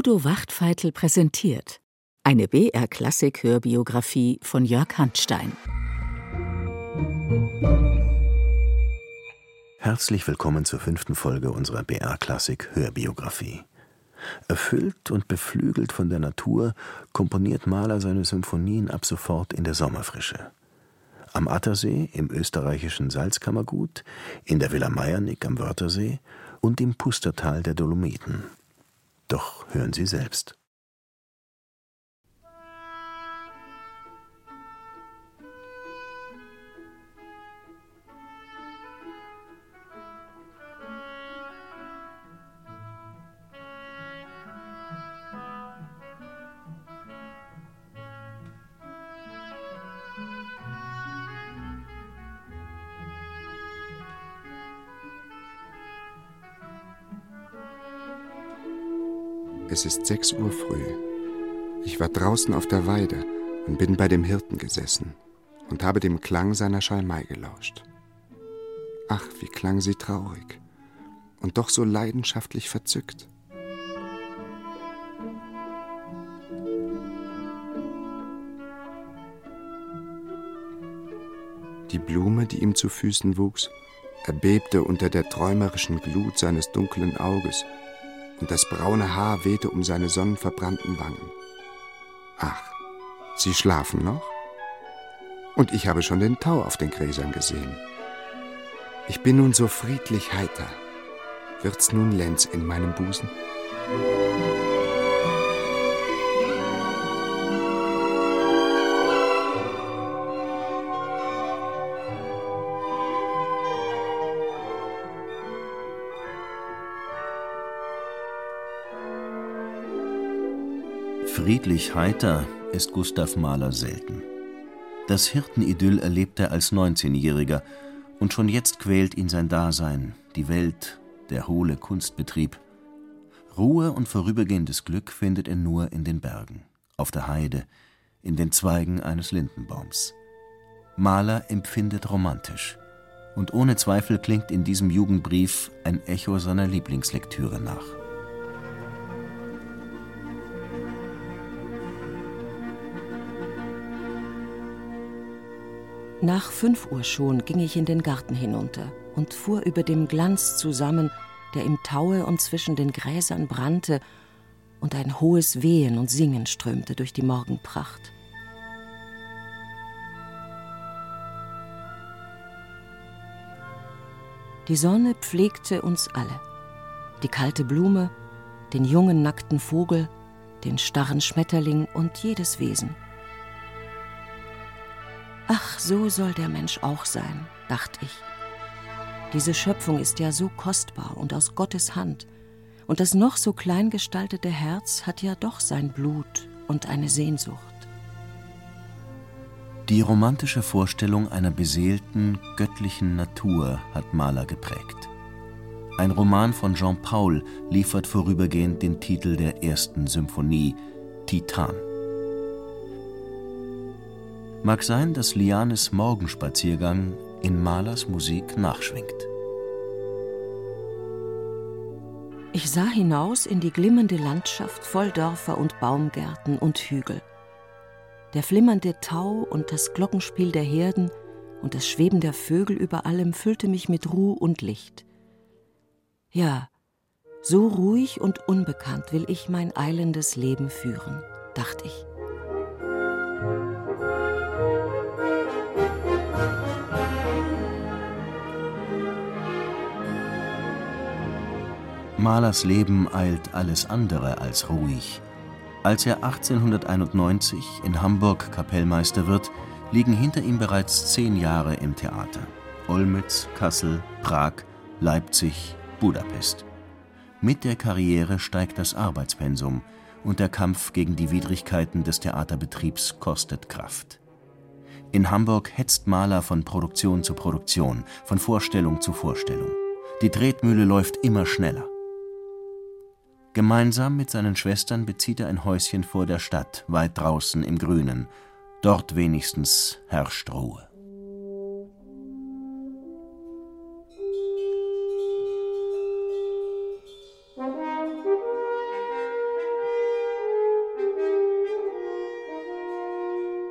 Udo Wachtfeitel präsentiert eine BR-Klassik-Hörbiografie von Jörg Handstein. Herzlich willkommen zur fünften Folge unserer BR-Klassik-Hörbiografie. Erfüllt und beflügelt von der Natur komponiert Mahler seine Symphonien ab sofort in der Sommerfrische. Am Attersee, im österreichischen Salzkammergut, in der Villa Meiernick am Wörthersee und im Pustertal der Dolomiten. Doch hören Sie selbst. Es ist sechs Uhr früh. Ich war draußen auf der Weide und bin bei dem Hirten gesessen und habe dem Klang seiner Schalmei gelauscht. Ach, wie klang sie traurig und doch so leidenschaftlich verzückt. Die Blume, die ihm zu Füßen wuchs, erbebte unter der träumerischen Glut seines dunklen Auges und das braune Haar wehte um seine sonnenverbrannten Wangen. Ach, Sie schlafen noch? Und ich habe schon den Tau auf den Gräsern gesehen. Ich bin nun so friedlich heiter. Wird's nun Lenz in meinem Busen? Friedlich heiter ist Gustav Mahler selten. Das Hirtenidyll erlebt er als 19-Jähriger und schon jetzt quält ihn sein Dasein, die Welt, der hohle Kunstbetrieb. Ruhe und vorübergehendes Glück findet er nur in den Bergen, auf der Heide, in den Zweigen eines Lindenbaums. Mahler empfindet romantisch. Und ohne Zweifel klingt in diesem Jugendbrief ein Echo seiner Lieblingslektüre nach. Nach fünf Uhr schon ging ich in den Garten hinunter und fuhr über dem Glanz zusammen, der im Taue und zwischen den Gräsern brannte, und ein hohes Wehen und Singen strömte durch die Morgenpracht. Die Sonne pflegte uns alle, die kalte Blume, den jungen nackten Vogel, den starren Schmetterling und jedes Wesen. Ach, so soll der Mensch auch sein, dachte ich. Diese Schöpfung ist ja so kostbar und aus Gottes Hand, und das noch so klein gestaltete Herz hat ja doch sein Blut und eine Sehnsucht. Die romantische Vorstellung einer beseelten, göttlichen Natur hat Mahler geprägt. Ein Roman von Jean Paul liefert vorübergehend den Titel der ersten Symphonie, Titan. Mag sein, dass Lianes Morgenspaziergang in Mahlers Musik nachschwingt. Ich sah hinaus in die glimmende Landschaft voll Dörfer und Baumgärten und Hügel. Der flimmernde Tau und das Glockenspiel der Herden und das Schweben der Vögel über allem füllte mich mit Ruhe und Licht. Ja, so ruhig und unbekannt will ich mein eilendes Leben führen, dachte ich. Mahlers Leben eilt alles andere als ruhig. Als er 1891 in Hamburg Kapellmeister wird, liegen hinter ihm bereits zehn Jahre im Theater. Olmütz, Kassel, Prag, Leipzig, Budapest. Mit der Karriere steigt das Arbeitspensum und der Kampf gegen die Widrigkeiten des Theaterbetriebs kostet Kraft. In Hamburg hetzt Mahler von Produktion zu Produktion, von Vorstellung zu Vorstellung. Die Tretmühle läuft immer schneller. Gemeinsam mit seinen Schwestern bezieht er ein Häuschen vor der Stadt, weit draußen im Grünen. Dort wenigstens herrscht Ruhe.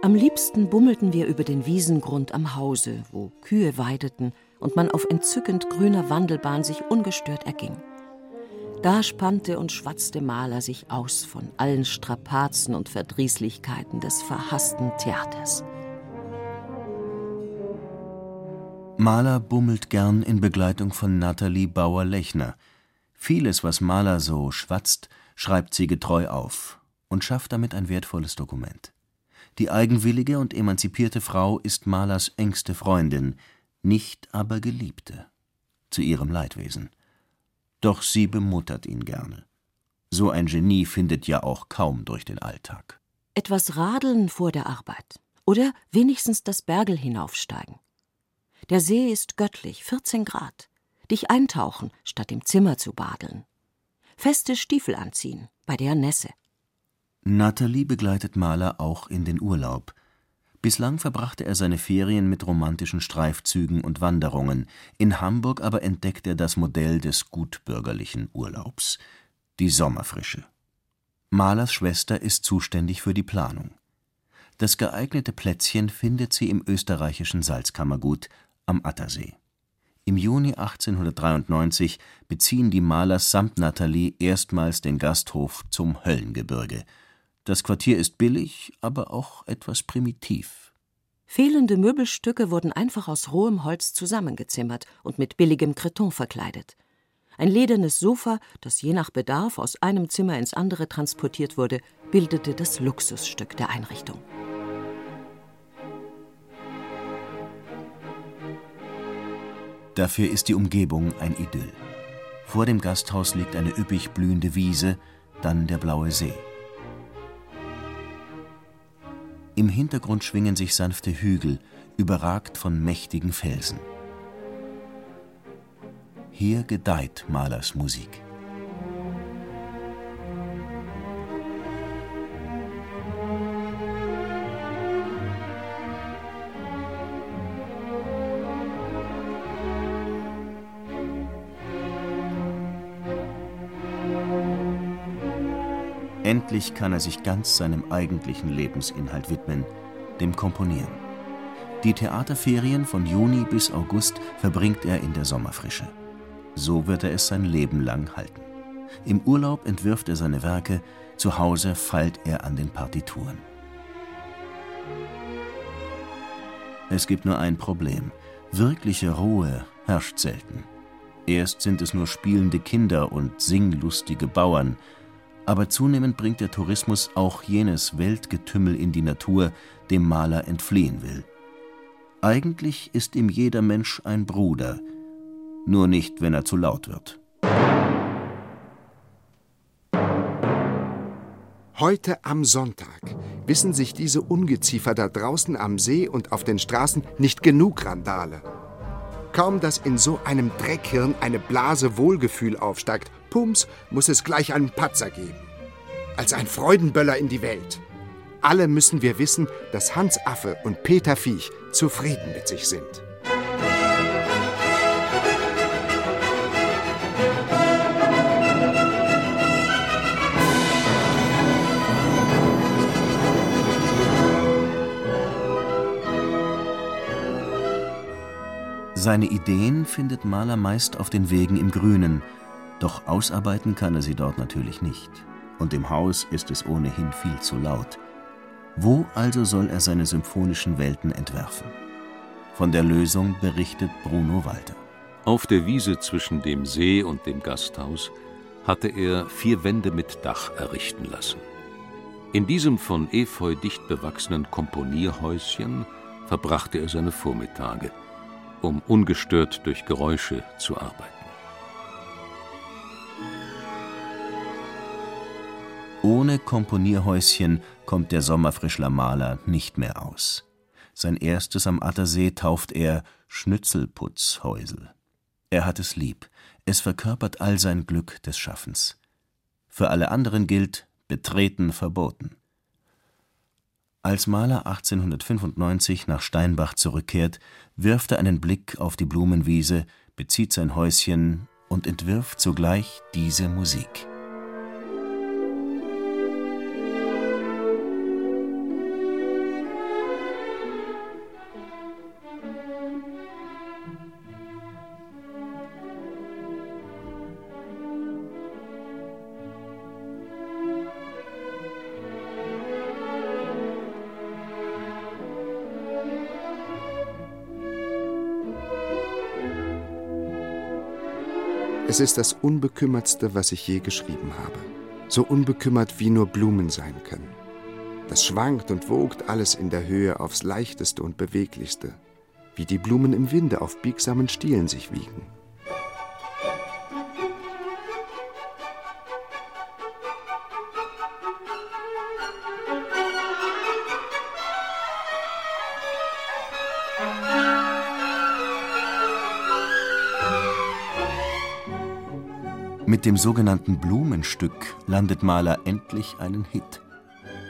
Am liebsten bummelten wir über den Wiesengrund am Hause, wo Kühe weideten und man auf entzückend grüner Wandelbahn sich ungestört erging. Da spannte und schwatzte Maler sich aus von allen Strapazen und Verdrießlichkeiten des verhassten Theaters. Maler bummelt gern in Begleitung von Nathalie Bauer-Lechner. Vieles, was Maler so schwatzt, schreibt sie getreu auf und schafft damit ein wertvolles Dokument. Die eigenwillige und emanzipierte Frau ist Malers engste Freundin, nicht aber Geliebte, zu ihrem Leidwesen. Doch sie bemuttert ihn gerne. So ein Genie findet ja auch kaum durch den Alltag. Etwas radeln vor der Arbeit oder wenigstens das Bergel hinaufsteigen. Der See ist göttlich, 14 Grad. Dich eintauchen, statt im Zimmer zu badeln. Feste Stiefel anziehen, bei der Nässe. Natalie begleitet Maler auch in den Urlaub. Bislang verbrachte er seine Ferien mit romantischen Streifzügen und Wanderungen, in Hamburg aber entdeckt er das Modell des gutbürgerlichen Urlaubs, die Sommerfrische. Malers Schwester ist zuständig für die Planung. Das geeignete Plätzchen findet sie im österreichischen Salzkammergut am Attersee. Im Juni 1893 beziehen die Malers samt Nathalie erstmals den Gasthof zum Höllengebirge – das Quartier ist billig, aber auch etwas primitiv. Fehlende Möbelstücke wurden einfach aus rohem Holz zusammengezimmert und mit billigem Kreton verkleidet. Ein ledernes Sofa, das je nach Bedarf aus einem Zimmer ins andere transportiert wurde, bildete das Luxusstück der Einrichtung. Dafür ist die Umgebung ein Idyll. Vor dem Gasthaus liegt eine üppig blühende Wiese, dann der blaue See. Im Hintergrund schwingen sich sanfte Hügel, überragt von mächtigen Felsen. Hier gedeiht Malers Musik. Endlich kann er sich ganz seinem eigentlichen Lebensinhalt widmen, dem Komponieren. Die Theaterferien von Juni bis August verbringt er in der Sommerfrische. So wird er es sein Leben lang halten. Im Urlaub entwirft er seine Werke, zu Hause feilt er an den Partituren. Es gibt nur ein Problem. Wirkliche Ruhe herrscht selten. Erst sind es nur spielende Kinder und singlustige Bauern, aber zunehmend bringt der Tourismus auch jenes Weltgetümmel in die Natur, dem Maler entfliehen will. Eigentlich ist ihm jeder Mensch ein Bruder, nur nicht, wenn er zu laut wird. Heute am Sonntag wissen sich diese Ungeziefer da draußen am See und auf den Straßen nicht genug Randale. Kaum, dass in so einem Dreckhirn eine Blase Wohlgefühl aufsteigt, pums, muss es gleich einen Patzer geben. Als ein Freudenböller in die Welt. Alle müssen wir wissen, dass Hans Affe und Peter Viech zufrieden mit sich sind. Seine Ideen findet Maler meist auf den Wegen im Grünen, doch ausarbeiten kann er sie dort natürlich nicht. Und im Haus ist es ohnehin viel zu laut. Wo also soll er seine symphonischen Welten entwerfen? Von der Lösung berichtet Bruno Walter. Auf der Wiese zwischen dem See und dem Gasthaus hatte er vier Wände mit Dach errichten lassen. In diesem von Efeu dicht bewachsenen Komponierhäuschen verbrachte er seine Vormittage – um ungestört durch Geräusche zu arbeiten. Ohne Komponierhäuschen kommt der Sommerfrischler Maler nicht mehr aus. Sein erstes am Attersee tauft er Schnitzelputzhäusel. Er hat es lieb, es verkörpert all sein Glück des Schaffens. Für alle anderen gilt betreten verboten. Als Maler 1895 nach Steinbach zurückkehrt, wirft er einen Blick auf die Blumenwiese, bezieht sein Häuschen und entwirft zugleich diese Musik. Es ist das Unbekümmertste, was ich je geschrieben habe. So unbekümmert, wie nur Blumen sein können. Das schwankt und wogt alles in der Höhe aufs leichteste und beweglichste, wie die Blumen im Winde auf biegsamen Stielen sich wiegen. Mit dem sogenannten Blumenstück landet Mahler endlich einen Hit.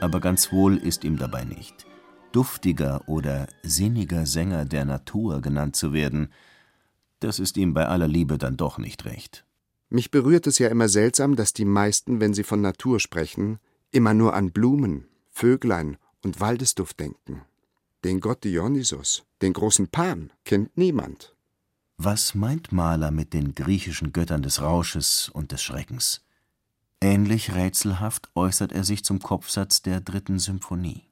Aber ganz wohl ist ihm dabei nicht. Duftiger oder sinniger Sänger der Natur genannt zu werden, das ist ihm bei aller Liebe dann doch nicht recht. Mich berührt es ja immer seltsam, dass die meisten, wenn sie von Natur sprechen, immer nur an Blumen, Vöglein und Waldesduft denken. Den Gott Dionysos, den großen Pan, kennt niemand. Was meint Mahler mit den griechischen Göttern des Rausches und des Schreckens? Ähnlich rätselhaft äußert er sich zum Kopfsatz der dritten Symphonie.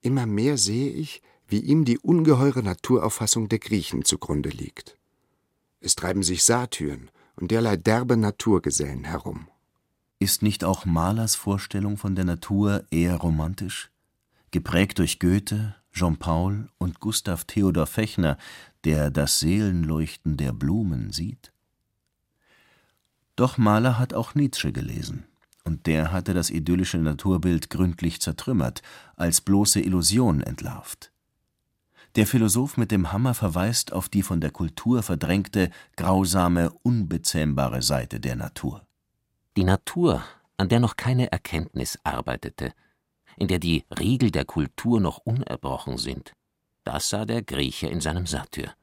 Immer mehr sehe ich, wie ihm die ungeheure Naturauffassung der Griechen zugrunde liegt. Es treiben sich Satyren und derlei derbe Naturgesellen herum. Ist nicht auch Mahlers Vorstellung von der Natur eher romantisch? Geprägt durch Goethe, Jean Paul und Gustav Theodor Fechner, der das Seelenleuchten der Blumen sieht? Doch Mahler hat auch Nietzsche gelesen, und der hatte das idyllische Naturbild gründlich zertrümmert, als bloße Illusion entlarvt. Der Philosoph mit dem Hammer verweist auf die von der Kultur verdrängte, grausame, unbezähmbare Seite der Natur. Die Natur, an der noch keine Erkenntnis arbeitete, in der die Riegel der Kultur noch unerbrochen sind, das sah der Grieche in seinem Satyr.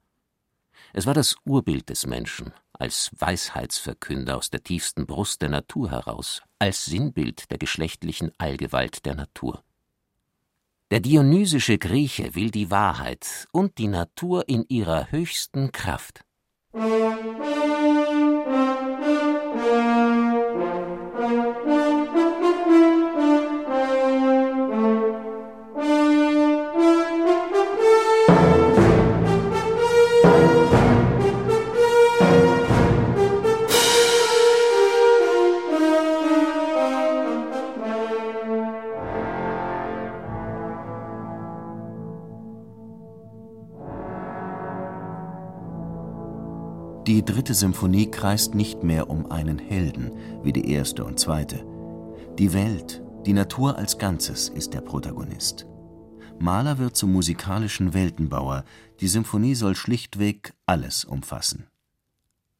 Es war das Urbild des Menschen, als Weisheitsverkünder aus der tiefsten Brust der Natur heraus, als Sinnbild der geschlechtlichen Allgewalt der Natur. Der dionysische Grieche will die Wahrheit und die Natur in ihrer höchsten Kraft. Die dritte Symphonie kreist nicht mehr um einen Helden wie die erste und zweite. Die Welt, die Natur als Ganzes ist der Protagonist. Mahler wird zum musikalischen Weltenbauer, die Symphonie soll schlichtweg alles umfassen.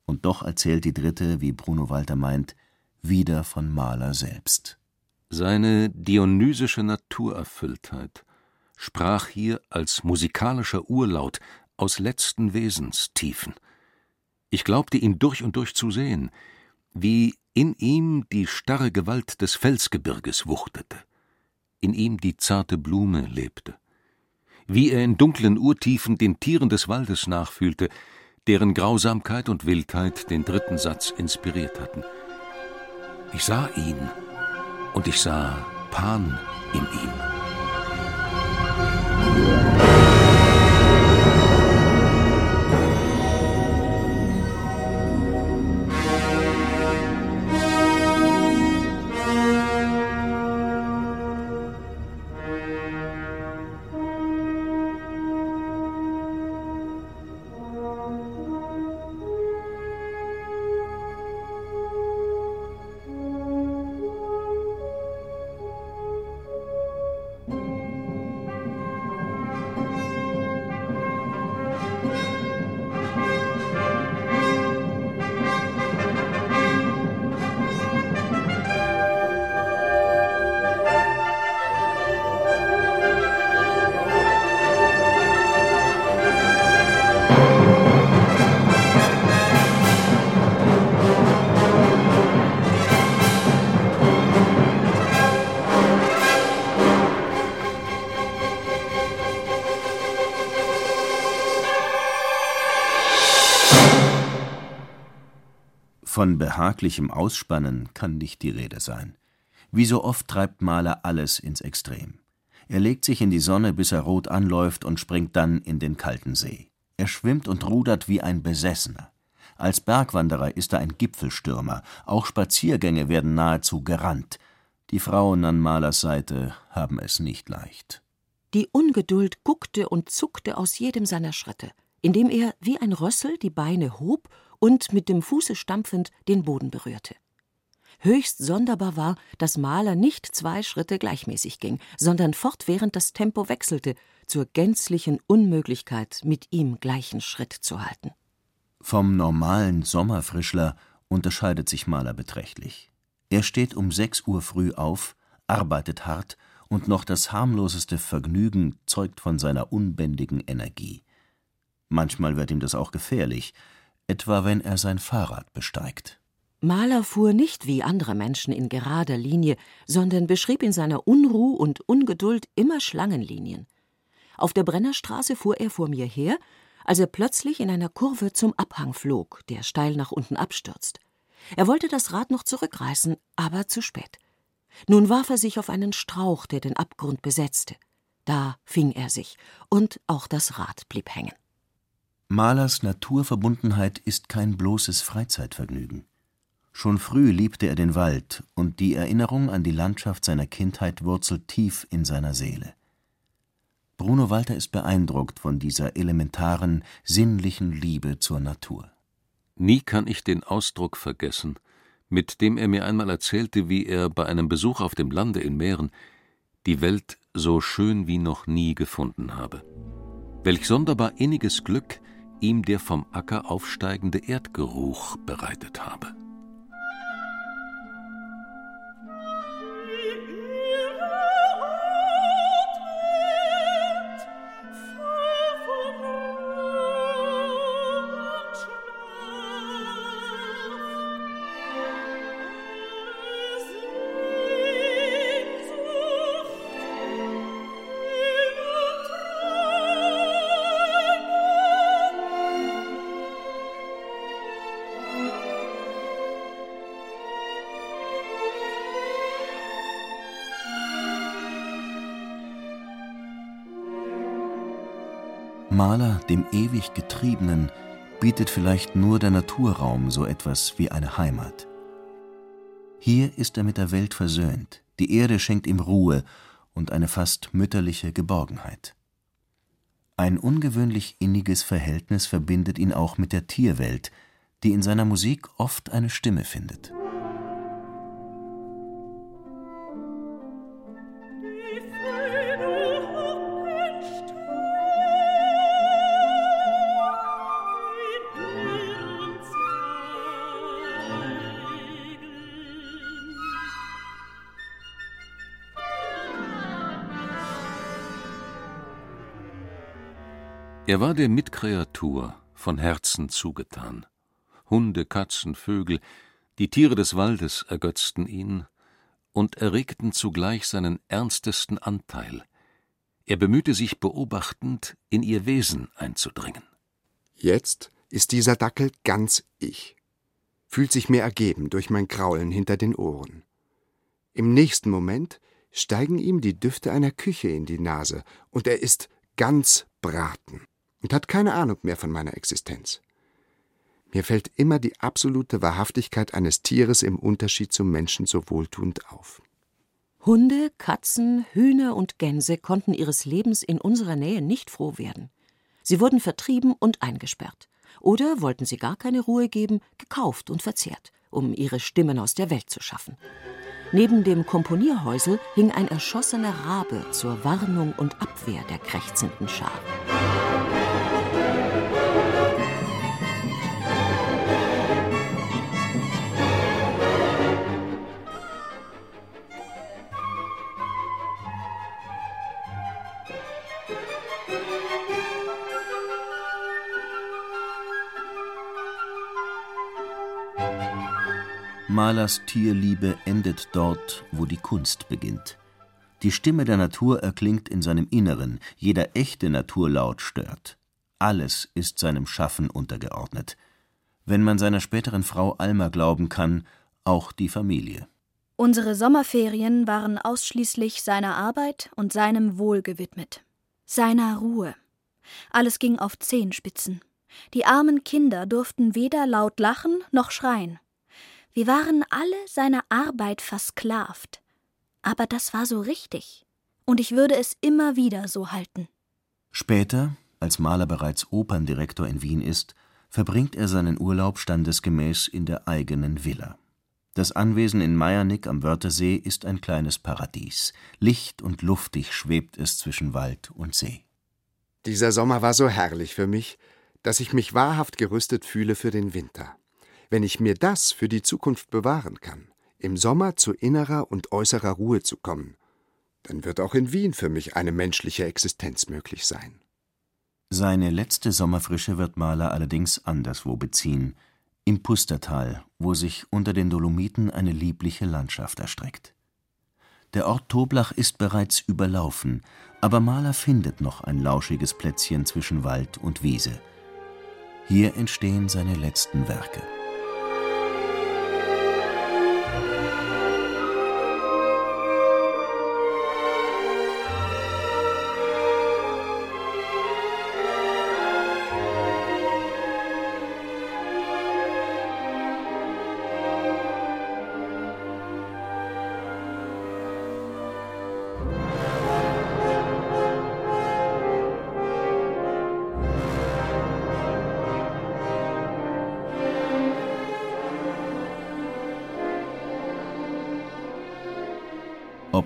Und doch erzählt die dritte, wie Bruno Walter meint, wieder von Mahler selbst. Seine dionysische Naturerfülltheit sprach hier als musikalischer Urlaut aus letzten Wesenstiefen – ich glaubte ihn durch und durch zu sehen, wie in ihm die starre Gewalt des Felsgebirges wuchtete, in ihm die zarte Blume lebte, wie er in dunklen Urtiefen den Tieren des Waldes nachfühlte, deren Grausamkeit und Wildheit den dritten Satz inspiriert hatten. Ich sah ihn und ich sah Pan in ihm. Von behaglichem Ausspannen kann nicht die Rede sein. Wie so oft treibt Mahler alles ins Extrem. Er legt sich in die Sonne, bis er rot anläuft und springt dann in den kalten See. Er schwimmt und rudert wie ein Besessener. Als Bergwanderer ist er ein Gipfelstürmer, auch Spaziergänge werden nahezu gerannt. Die Frauen an Malers Seite haben es nicht leicht. Die Ungeduld guckte und zuckte aus jedem seiner Schritte, indem er wie ein Rössel die Beine hob und mit dem Fuße stampfend den Boden berührte. Höchst sonderbar war, dass Maler nicht zwei Schritte gleichmäßig ging, sondern fortwährend das Tempo wechselte, zur gänzlichen Unmöglichkeit, mit ihm gleichen Schritt zu halten. Vom normalen Sommerfrischler unterscheidet sich Maler beträchtlich. Er steht um sechs Uhr früh auf, arbeitet hart und noch das harmloseste Vergnügen zeugt von seiner unbändigen Energie. Manchmal wird ihm das auch gefährlich, etwa wenn er sein Fahrrad besteigt. Mahler fuhr nicht wie andere Menschen in gerader Linie, sondern beschrieb in seiner Unruh und Ungeduld immer Schlangenlinien. Auf der Brennerstraße fuhr er vor mir her, als er plötzlich in einer Kurve zum Abhang flog, der steil nach unten abstürzt. Er wollte das Rad noch zurückreißen, aber zu spät. Nun warf er sich auf einen Strauch, der den Abgrund besetzte. Da fing er sich, und auch das Rad blieb hängen. Malers Naturverbundenheit ist kein bloßes Freizeitvergnügen. Schon früh liebte er den Wald, und die Erinnerung an die Landschaft seiner Kindheit wurzelt tief in seiner Seele. Bruno Walter ist beeindruckt von dieser elementaren, sinnlichen Liebe zur Natur. Nie kann ich den Ausdruck vergessen, mit dem er mir einmal erzählte, wie er bei einem Besuch auf dem Lande in Mähren die Welt so schön wie noch nie gefunden habe. Welch sonderbar inniges Glück ihm der vom Acker aufsteigende Erdgeruch bereitet habe. Maler, dem ewig Getriebenen, bietet vielleicht nur der Naturraum so etwas wie eine Heimat. Hier ist er mit der Welt versöhnt, die Erde schenkt ihm Ruhe und eine fast mütterliche Geborgenheit. Ein ungewöhnlich inniges Verhältnis verbindet ihn auch mit der Tierwelt, die in seiner Musik oft eine Stimme findet. Er war der Mitkreatur von Herzen zugetan. Hunde, Katzen, Vögel, die Tiere des Waldes ergötzten ihn und erregten zugleich seinen ernstesten Anteil. Er bemühte sich beobachtend, in ihr Wesen einzudringen. Jetzt ist dieser Dackel ganz ich, fühlt sich mir ergeben durch mein Kraulen hinter den Ohren. Im nächsten Moment steigen ihm die Düfte einer Küche in die Nase und er ist ganz Braten und hat keine Ahnung mehr von meiner Existenz. Mir fällt immer die absolute Wahrhaftigkeit eines Tieres im Unterschied zum Menschen so wohltuend auf. Hunde, Katzen, Hühner und Gänse konnten ihres Lebens in unserer Nähe nicht froh werden. Sie wurden vertrieben und eingesperrt. Oder wollten sie gar keine Ruhe geben, gekauft und verzehrt, um ihre Stimmen aus der Welt zu schaffen. Neben dem Komponierhäusel hing ein erschossener Rabe zur Warnung und Abwehr der krächzenden Schar. Malers Tierliebe endet dort, wo die Kunst beginnt. Die Stimme der Natur erklingt in seinem Inneren, jeder echte Naturlaut stört. Alles ist seinem Schaffen untergeordnet. Wenn man seiner späteren Frau Alma glauben kann, auch die Familie. Unsere Sommerferien waren ausschließlich seiner Arbeit und seinem Wohl gewidmet. Seiner Ruhe. Alles ging auf Zehenspitzen. Die armen Kinder durften weder laut lachen noch schreien. Wir waren alle seiner Arbeit versklavt. Aber das war so richtig. Und ich würde es immer wieder so halten. Später, als Mahler bereits Operndirektor in Wien ist, verbringt er seinen Urlaub standesgemäß in der eigenen Villa. Das Anwesen in Meyernick am Wörthersee ist ein kleines Paradies. Licht und luftig schwebt es zwischen Wald und See. Dieser Sommer war so herrlich für mich, dass ich mich wahrhaft gerüstet fühle für den Winter. Wenn ich mir das für die Zukunft bewahren kann, im Sommer zu innerer und äußerer Ruhe zu kommen, dann wird auch in Wien für mich eine menschliche Existenz möglich sein. Seine letzte Sommerfrische wird Mahler allerdings anderswo beziehen, im Pustertal, wo sich unter den Dolomiten eine liebliche Landschaft erstreckt. Der Ort Toblach ist bereits überlaufen, aber Mahler findet noch ein lauschiges Plätzchen zwischen Wald und Wiese. Hier entstehen seine letzten Werke.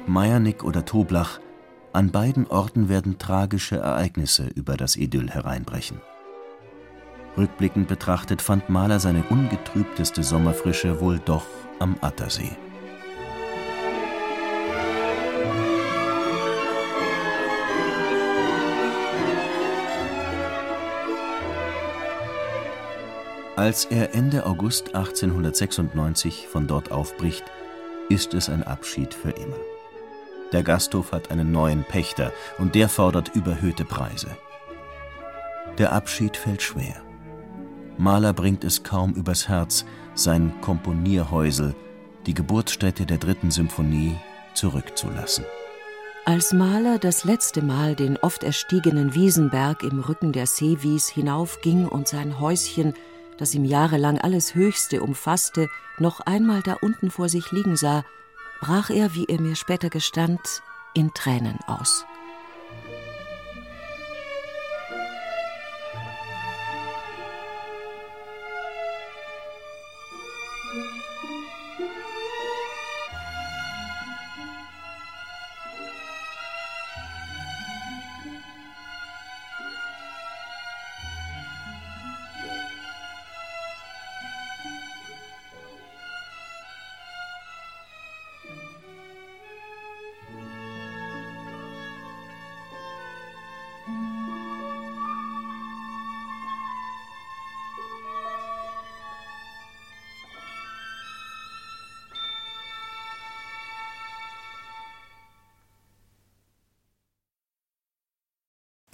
Ob Meyernick oder Toblach, an beiden Orten werden tragische Ereignisse über das Idyll hereinbrechen. Rückblickend betrachtet fand Mahler seine ungetrübteste Sommerfrische wohl doch am Attersee. Als er Ende August 1896 von dort aufbricht, ist es ein Abschied für immer. Der Gasthof hat einen neuen Pächter und der fordert überhöhte Preise. Der Abschied fällt schwer. Mahler bringt es kaum übers Herz, sein Komponierhäusel, die Geburtsstätte der dritten Symphonie, zurückzulassen. Als Mahler das letzte Mal den oft erstiegenen Wiesenberg im Rücken der Seewies hinaufging und sein Häuschen, das ihm jahrelang alles Höchste umfasste, noch einmal da unten vor sich liegen sah, brach er, wie er mir später gestand, in Tränen aus.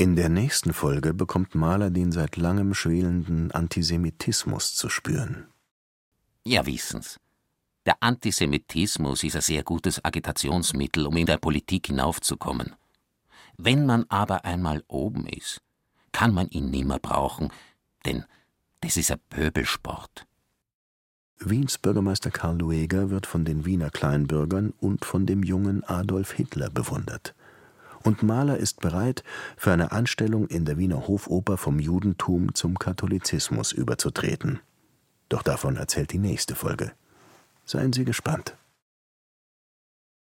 In der nächsten Folge bekommt Mahler den seit langem schwelenden Antisemitismus zu spüren. Ja, wissen's. Der Antisemitismus ist ein sehr gutes Agitationsmittel, um in der Politik hinaufzukommen. Wenn man aber einmal oben ist, kann man ihn nimmer brauchen, denn das ist ein Pöbelsport. Wiens Bürgermeister Karl Lueger wird von den Wiener Kleinbürgern und von dem jungen Adolf Hitler bewundert und Mahler ist bereit, für eine Anstellung in der Wiener Hofoper vom Judentum zum Katholizismus überzutreten. Doch davon erzählt die nächste Folge. Seien Sie gespannt.